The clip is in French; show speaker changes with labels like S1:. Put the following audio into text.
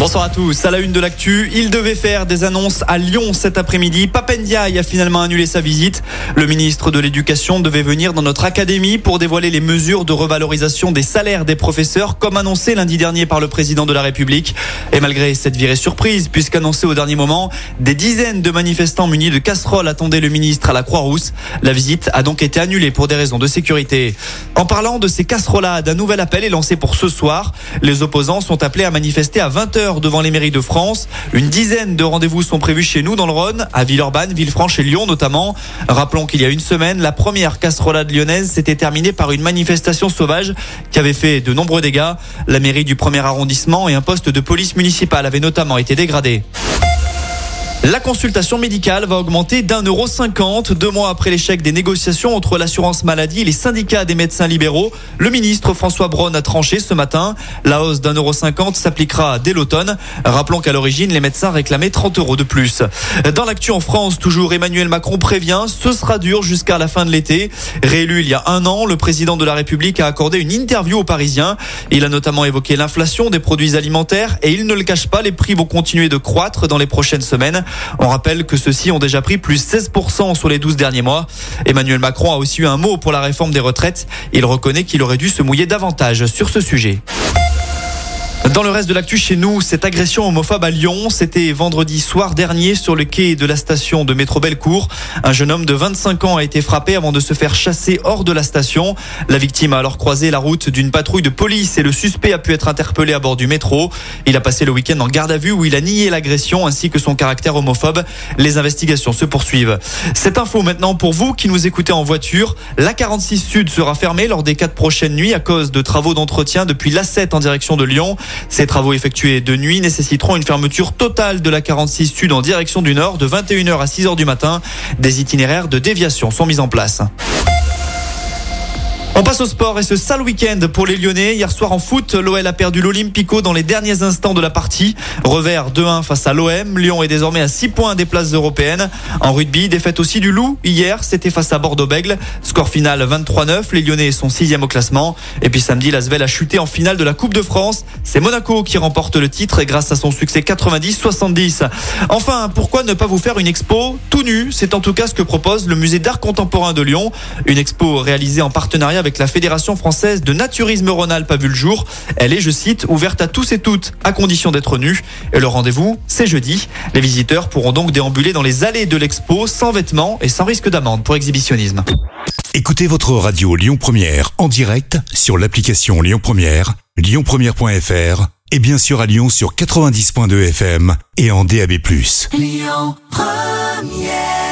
S1: Bonsoir à tous. À la une de l'actu, il devait faire des annonces à Lyon cet après-midi. Papendiaï a finalement annulé sa visite. Le ministre de l'Éducation devait venir dans notre académie pour dévoiler les mesures de revalorisation des salaires des professeurs, comme annoncé lundi dernier par le président de la République. Et malgré cette virée surprise, puisqu'annoncé au dernier moment, des dizaines de manifestants munis de casseroles attendaient le ministre à la Croix-Rousse. La visite a donc été annulée pour des raisons de sécurité. En parlant de ces casserolades, un nouvel appel est lancé pour ce soir. Les opposants sont appelés à manifester à 20h devant les mairies de France. Une dizaine de rendez-vous sont prévus chez nous dans le Rhône, à Villeurbanne, Villefranche et Lyon notamment. Rappelons qu'il y a une semaine, la première casserolade lyonnaise s'était terminée par une manifestation sauvage qui avait fait de nombreux dégâts. La mairie du premier arrondissement et un poste de police municipale avaient notamment été dégradés. La consultation médicale va augmenter d'un euro cinquante. Deux mois après l'échec des négociations entre l'assurance maladie et les syndicats des médecins libéraux, le ministre François Braun a tranché ce matin. La hausse d'un euro cinquante s'appliquera dès l'automne. Rappelons qu'à l'origine, les médecins réclamaient 30 euros de plus. Dans l'actu en France, toujours Emmanuel Macron prévient, ce sera dur jusqu'à la fin de l'été. Réélu il y a un an, le président de la République a accordé une interview aux Parisiens. Il a notamment évoqué l'inflation des produits alimentaires et il ne le cache pas, les prix vont continuer de croître dans les prochaines semaines. On rappelle que ceux-ci ont déjà pris plus 16% sur les 12 derniers mois. Emmanuel Macron a aussi eu un mot pour la réforme des retraites. Il reconnaît qu'il aurait dû se mouiller davantage sur ce sujet. Dans le reste de l'actu chez nous, cette agression homophobe à Lyon, c'était vendredi soir dernier sur le quai de la station de métro Bellecour. Un jeune homme de 25 ans a été frappé avant de se faire chasser hors de la station. La victime a alors croisé la route d'une patrouille de police et le suspect a pu être interpellé à bord du métro. Il a passé le week-end en garde à vue où il a nié l'agression ainsi que son caractère homophobe. Les investigations se poursuivent. Cette info maintenant pour vous qui nous écoutez en voiture. La 46 Sud sera fermée lors des quatre prochaines nuits à cause de travaux d'entretien depuis l'A7 en direction de Lyon. Ces travaux effectués de nuit nécessiteront une fermeture totale de la 46 Sud en direction du nord de 21h à 6h du matin. Des itinéraires de déviation sont mis en place. On passe au sport et ce sale week-end pour les Lyonnais. Hier soir en foot, l'OL a perdu l'Olympico dans les derniers instants de la partie. Revers 2-1 face à l'OM. Lyon est désormais à 6 points des places européennes. En rugby, défaite aussi du Loup. Hier, c'était face à Bordeaux-Bègle. Score final 23-9. Les Lyonnais sont 6 au classement. Et puis samedi, l'Asvel a chuté en finale de la Coupe de France. C'est Monaco qui remporte le titre grâce à son succès 90-70. Enfin, pourquoi ne pas vous faire une expo tout nu? C'est en tout cas ce que propose le musée d'art contemporain de Lyon. Une expo réalisée en partenariat avec la Fédération française de naturisme Rhône-Alpes a vu le jour. Elle est, je cite, ouverte à tous et toutes, à condition d'être nus. Et le rendez-vous, c'est jeudi. Les visiteurs pourront donc déambuler dans les allées de l'expo sans vêtements et sans risque d'amende pour exhibitionnisme.
S2: Écoutez votre radio Lyon Première en direct sur l'application Lyon Première, lyonpremière.fr et bien sûr à Lyon sur 90.2 FM et en DAB+. Lyon Première